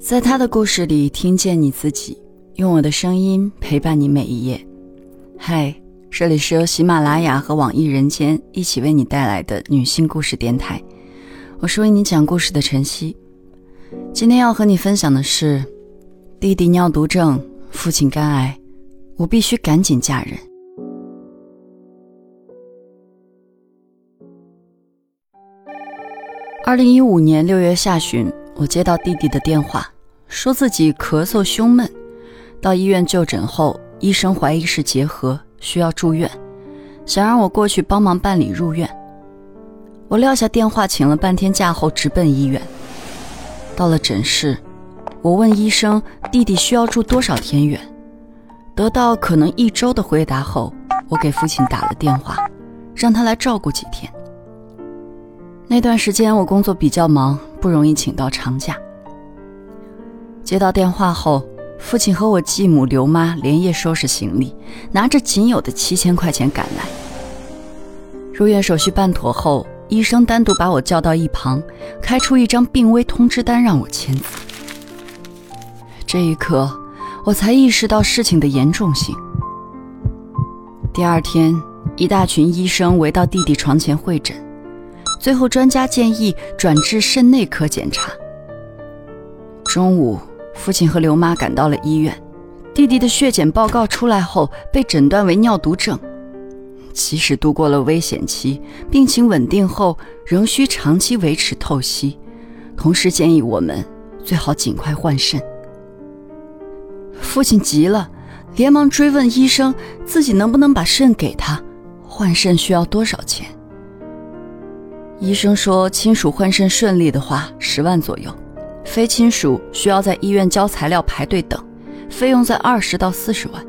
在他的故事里听见你自己，用我的声音陪伴你每一页。嗨，这里是由喜马拉雅和网易人间一起为你带来的女性故事电台，我是为你讲故事的晨曦。今天要和你分享的是，弟弟尿毒症，父亲肝癌，我必须赶紧嫁人。二零一五年六月下旬。我接到弟弟的电话，说自己咳嗽胸闷，到医院就诊后，医生怀疑是结核，需要住院，想让我过去帮忙办理入院。我撂下电话，请了半天假后，直奔医院。到了诊室，我问医生弟弟需要住多少天院，得到可能一周的回答后，我给父亲打了电话，让他来照顾几天。那段时间我工作比较忙。不容易请到长假。接到电话后，父亲和我继母刘妈连夜收拾行李，拿着仅有的七千块钱赶来。入院手续办妥后，医生单独把我叫到一旁，开出一张病危通知单让我签字。这一刻，我才意识到事情的严重性。第二天，一大群医生围到弟弟床前会诊。最后，专家建议转至肾内科检查。中午，父亲和刘妈赶到了医院，弟弟的血检报告出来后，被诊断为尿毒症。即使度过了危险期，病情稳定后，仍需长期维持透析，同时建议我们最好尽快换肾。父亲急了，连忙追问医生，自己能不能把肾给他？换肾需要多少钱？医生说，亲属换肾顺利的话，十万左右；非亲属需要在医院交材料、排队等，费用在二十到四十万。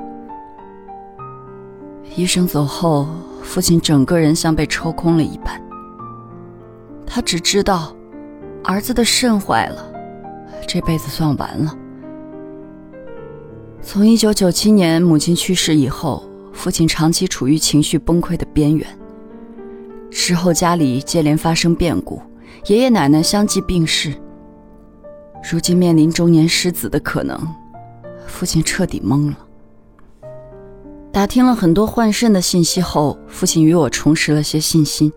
医生走后，父亲整个人像被抽空了一般。他只知道，儿子的肾坏了，这辈子算完了。从一九九七年母亲去世以后，父亲长期处于情绪崩溃的边缘。之后家里接连发生变故，爷爷奶奶相继病逝。如今面临中年失子的可能，父亲彻底懵了。打听了很多换肾的信息后，父亲与我重拾了些信心。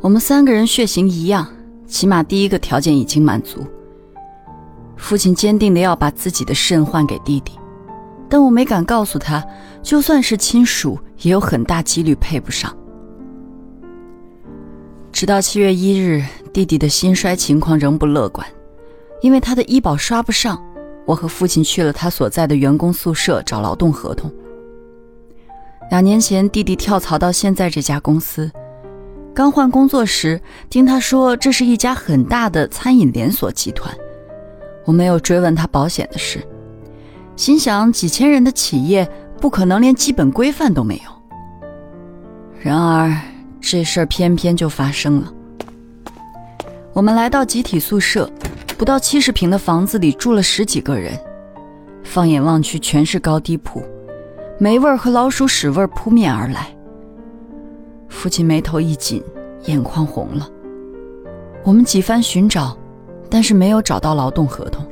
我们三个人血型一样，起码第一个条件已经满足。父亲坚定的要把自己的肾换给弟弟，但我没敢告诉他，就算是亲属，也有很大几率配不上。直到七月一日，弟弟的心衰情况仍不乐观，因为他的医保刷不上。我和父亲去了他所在的员工宿舍找劳动合同。两年前，弟弟跳槽到现在这家公司，刚换工作时，听他说这是一家很大的餐饮连锁集团。我没有追问他保险的事，心想几千人的企业不可能连基本规范都没有。然而。这事儿偏偏就发生了。我们来到集体宿舍，不到七十平的房子里住了十几个人，放眼望去全是高低铺，霉味儿和老鼠屎味儿扑面而来。父亲眉头一紧，眼眶红了。我们几番寻找，但是没有找到劳动合同。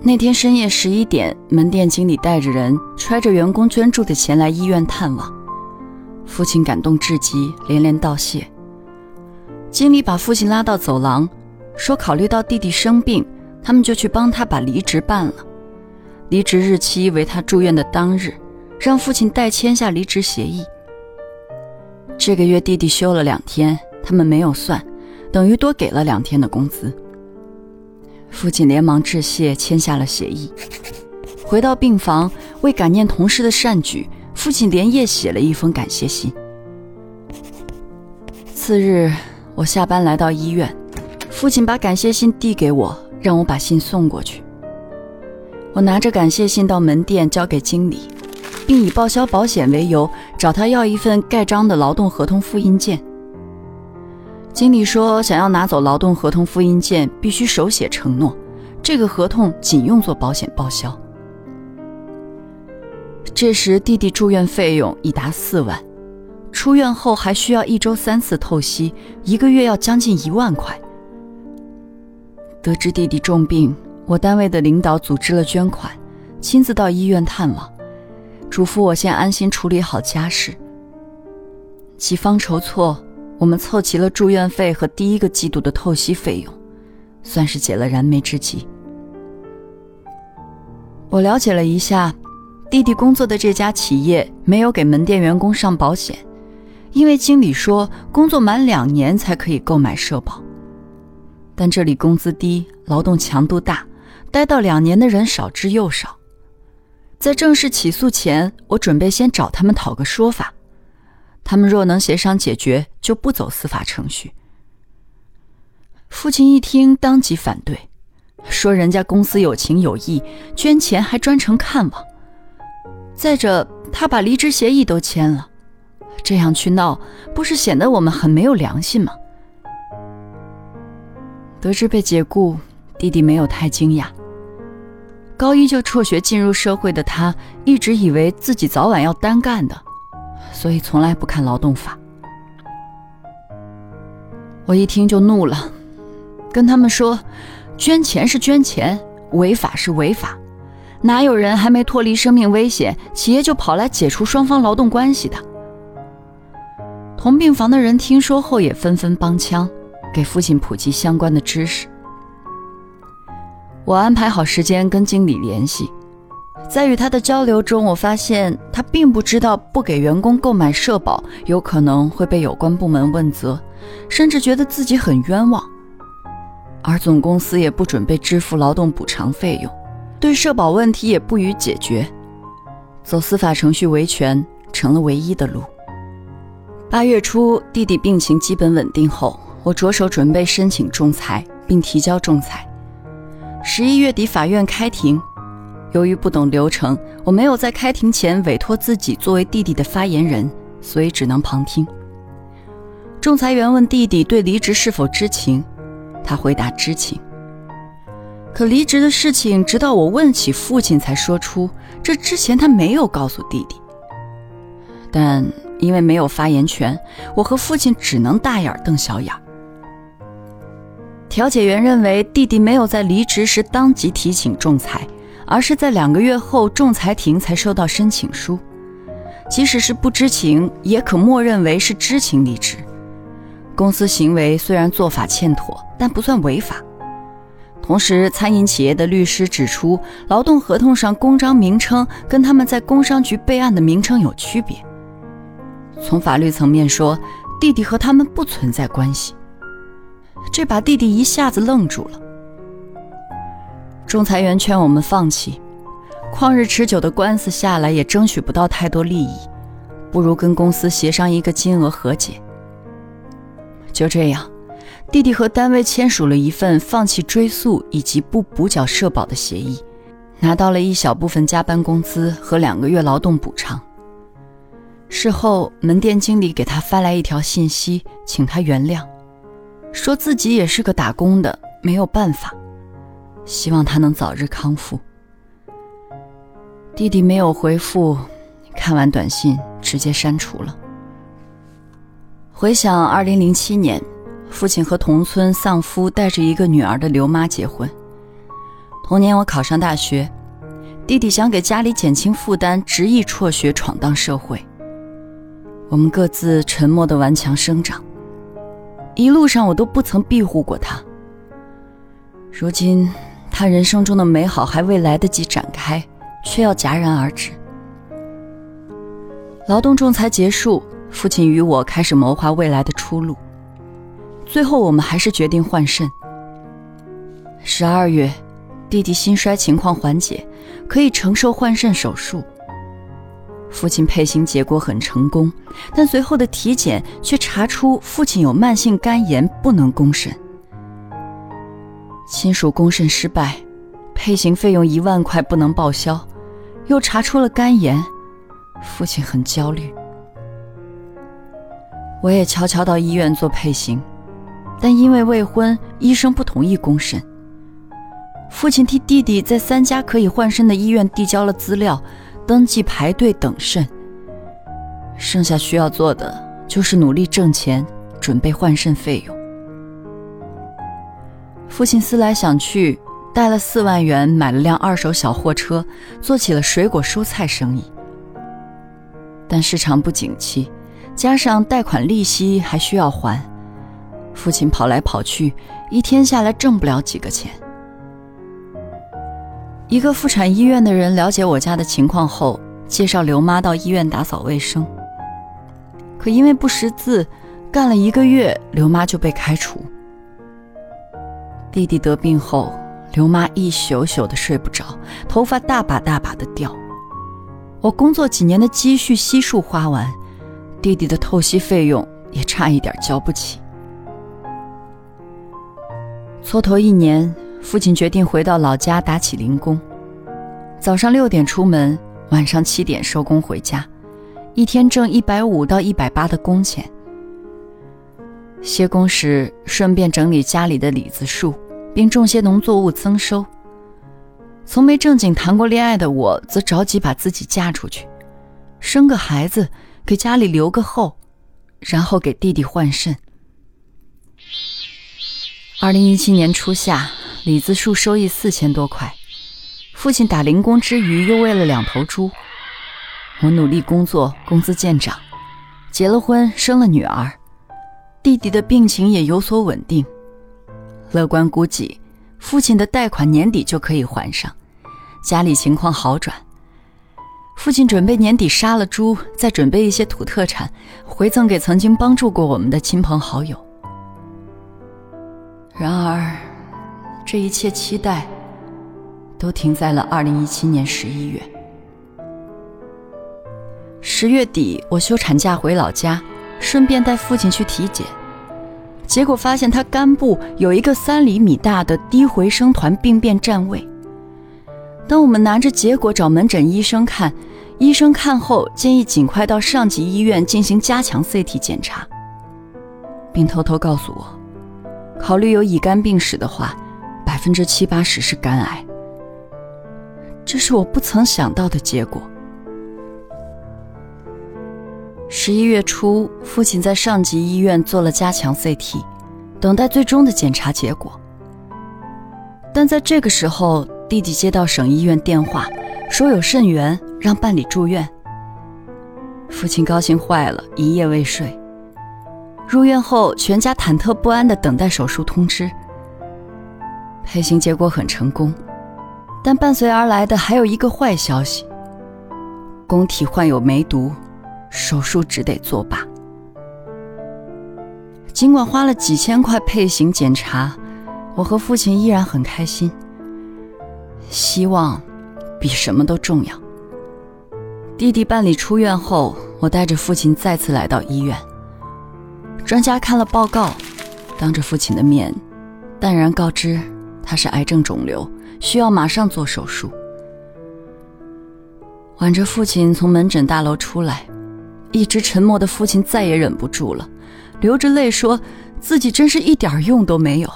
那天深夜十一点，门店经理带着人，揣着员工捐助的钱来医院探望。父亲感动至极，连连道谢。经理把父亲拉到走廊，说：“考虑到弟弟生病，他们就去帮他把离职办了。离职日期为他住院的当日，让父亲代签下离职协议。这个月弟弟休了两天，他们没有算，等于多给了两天的工资。”父亲连忙致谢，签下了协议。回到病房，为感念同事的善举。父亲连夜写了一封感谢信。次日，我下班来到医院，父亲把感谢信递给我，让我把信送过去。我拿着感谢信到门店交给经理，并以报销保险为由找他要一份盖章的劳动合同复印件。经理说，想要拿走劳动合同复印件，必须手写承诺，这个合同仅用作保险报销。这时，弟弟住院费用已达四万，出院后还需要一周三次透析，一个月要将近一万块。得知弟弟重病，我单位的领导组织了捐款，亲自到医院探望，嘱咐我先安心处理好家事。几方筹措，我们凑齐了住院费和第一个季度的透析费用，算是解了燃眉之急。我了解了一下，弟弟工作的这家企业没有给门店员工上保险，因为经理说工作满两年才可以购买社保。但这里工资低，劳动强度大，待到两年的人少之又少。在正式起诉前，我准备先找他们讨个说法。他们若能协商解决，就不走司法程序。父亲一听，当即反对，说人家公司有情有义，捐钱还专程看望。再者，他把离职协议都签了，这样去闹，不是显得我们很没有良心吗？得知被解雇，弟弟没有太惊讶。高一就辍学进入社会的他，一直以为自己早晚要单干的，所以从来不看劳动法。我一听就怒了，跟他们说：“捐钱是捐钱，违法是违法，哪有人还没脱离生命危险，企业就跑来解除双方劳动关系的？”同病房的人听说后也纷纷帮腔。给父亲普及相关的知识。我安排好时间跟经理联系，在与他的交流中，我发现他并不知道不给员工购买社保有可能会被有关部门问责，甚至觉得自己很冤枉。而总公司也不准备支付劳动补偿费用，对社保问题也不予解决，走司法程序维权成了唯一的路。八月初，弟弟病情基本稳定后。我着手准备申请仲裁，并提交仲裁。十一月底法院开庭，由于不懂流程，我没有在开庭前委托自己作为弟弟的发言人，所以只能旁听。仲裁员问弟弟对离职是否知情，他回答知情。可离职的事情，直到我问起父亲才说出，这之前他没有告诉弟弟。但因为没有发言权，我和父亲只能大眼瞪小眼。调解员认为，弟弟没有在离职时当即提请仲裁，而是在两个月后仲裁庭才收到申请书。即使是不知情，也可默认为是知情离职。公司行为虽然做法欠妥，但不算违法。同时，餐饮企业的律师指出，劳动合同上公章名称跟他们在工商局备案的名称有区别。从法律层面说，弟弟和他们不存在关系。这把弟弟一下子愣住了。仲裁员劝我们放弃，旷日持久的官司下来也争取不到太多利益，不如跟公司协商一个金额和解。就这样，弟弟和单位签署了一份放弃追诉以及不补缴社保的协议，拿到了一小部分加班工资和两个月劳动补偿。事后，门店经理给他发来一条信息，请他原谅。说自己也是个打工的，没有办法，希望他能早日康复。弟弟没有回复，看完短信直接删除了。回想二零零七年，父亲和同村丧夫带着一个女儿的刘妈结婚。同年我考上大学，弟弟想给家里减轻负担，执意辍学闯荡社会。我们各自沉默的顽强生长。一路上我都不曾庇护过他。如今，他人生中的美好还未来得及展开，却要戛然而止。劳动仲裁结束，父亲与我开始谋划未来的出路。最后，我们还是决定换肾。十二月，弟弟心衰情况缓解，可以承受换肾手术。父亲配型结果很成功，但随后的体检却查出父亲有慢性肝炎，不能供肾。亲属供肾失败，配型费用一万块不能报销，又查出了肝炎，父亲很焦虑。我也悄悄到医院做配型，但因为未婚，医生不同意供肾。父亲替弟弟在三家可以换肾的医院递交了资料。登记排队等肾，剩下需要做的就是努力挣钱，准备换肾费用。父亲思来想去，带了四万元买了辆二手小货车，做起了水果蔬菜生意。但市场不景气，加上贷款利息还需要还，父亲跑来跑去，一天下来挣不了几个钱。一个妇产医院的人了解我家的情况后，介绍刘妈到医院打扫卫生。可因为不识字，干了一个月，刘妈就被开除。弟弟得病后，刘妈一宿宿的睡不着，头发大把大把的掉。我工作几年的积蓄悉数花完，弟弟的透析费用也差一点交不起。蹉跎一年，父亲决定回到老家打起零工，早上六点出门，晚上七点收工回家，一天挣一百五到一百八的工钱。歇工时，顺便整理家里的李子树，并种些农作物增收。从没正经谈过恋爱的我，则着急把自己嫁出去，生个孩子，给家里留个后，然后给弟弟换肾。二零一七年初夏，李子树收益四千多块，父亲打零工之余，又喂了两头猪。我努力工作，工资见涨，结了婚，生了女儿。弟弟的病情也有所稳定，乐观估计，父亲的贷款年底就可以还上，家里情况好转。父亲准备年底杀了猪，再准备一些土特产，回赠给曾经帮助过我们的亲朋好友。然而，这一切期待，都停在了二零一七年十一月。十月底，我休产假回老家。顺便带父亲去体检，结果发现他肝部有一个三厘米大的低回声团病变占位。当我们拿着结果找门诊医生看，医生看后建议尽快到上级医院进行加强 CT 检查，并偷偷告诉我，考虑有乙肝病史的话，百分之七八十是肝癌。这是我不曾想到的结果。十一月初，父亲在上级医院做了加强 CT，等待最终的检查结果。但在这个时候，弟弟接到省医院电话，说有肾源，让办理住院。父亲高兴坏了，一夜未睡。入院后，全家忐忑不安地等待手术通知。配型结果很成功，但伴随而来的还有一个坏消息：宫体患有梅毒。手术只得作罢。尽管花了几千块配型检查，我和父亲依然很开心。希望比什么都重要。弟弟办理出院后，我带着父亲再次来到医院。专家看了报告，当着父亲的面，淡然告知他是癌症肿瘤，需要马上做手术。挽着父亲从门诊大楼出来。一直沉默的父亲再也忍不住了，流着泪说：“自己真是一点用都没有，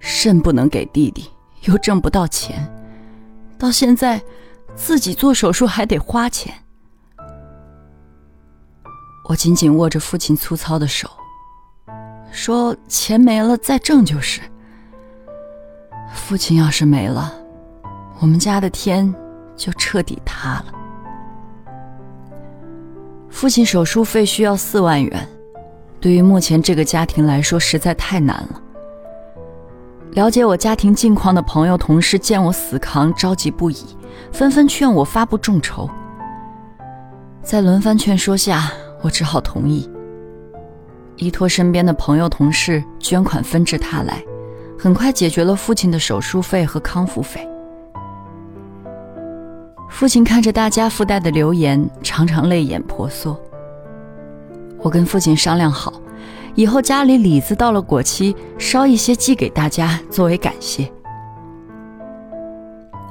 肾不能给弟弟，又挣不到钱，到现在自己做手术还得花钱。”我紧紧握着父亲粗糙的手，说：“钱没了再挣就是。父亲要是没了，我们家的天就彻底塌了。”父亲手术费需要四万元，对于目前这个家庭来说实在太难了。了解我家庭近况的朋友、同事见我死扛，着急不已，纷纷劝我发布众筹。在轮番劝说下，我只好同意。依托身边的朋友、同事捐款纷至沓来，很快解决了父亲的手术费和康复费。父亲看着大家附带的留言，常常泪眼婆娑。我跟父亲商量好，以后家里李子到了果期，烧一些寄给大家作为感谢。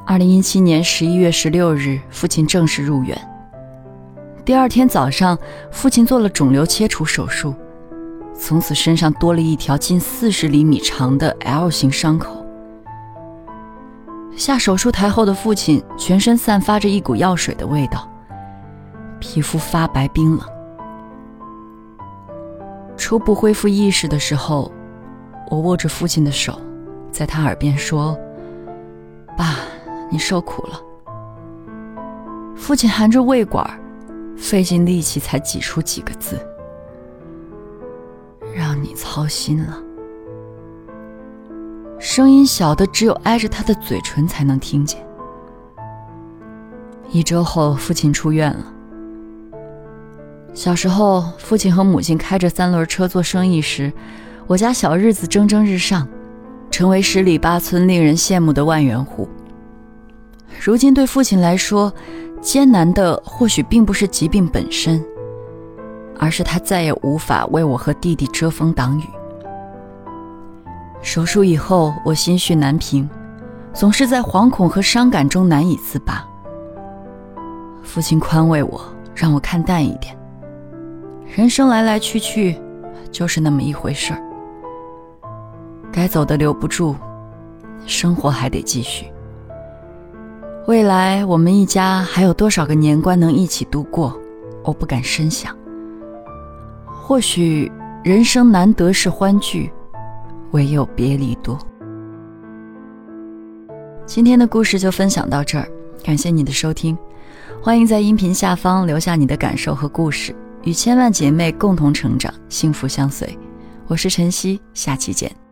二零一七年十一月十六日，父亲正式入院。第二天早上，父亲做了肿瘤切除手术，从此身上多了一条近四十厘米长的 L 型伤口。下手术台后的父亲全身散发着一股药水的味道，皮肤发白冰冷。初步恢复意识的时候，我握着父亲的手，在他耳边说：“爸，你受苦了。”父亲含着胃管，费尽力气才挤出几个字：“操心了。”声音小的只有挨着他的嘴唇才能听见。一周后，父亲出院了。小时候，父亲和母亲开着三轮车做生意时，我家小日子蒸蒸日上，成为十里八村令人羡慕的万元户。如今，对父亲来说，艰难的或许并不是疾病本身，而是他再也无法为我和弟弟遮风挡雨。手术以后，我心绪难平，总是在惶恐和伤感中难以自拔。父亲宽慰我，让我看淡一点。人生来来去去，就是那么一回事儿。该走的留不住，生活还得继续。未来我们一家还有多少个年关能一起度过？我不敢深想。或许人生难得是欢聚，唯有别离多。今天的故事就分享到这儿，感谢你的收听，欢迎在音频下方留下你的感受和故事，与千万姐妹共同成长，幸福相随。我是晨曦，下期见。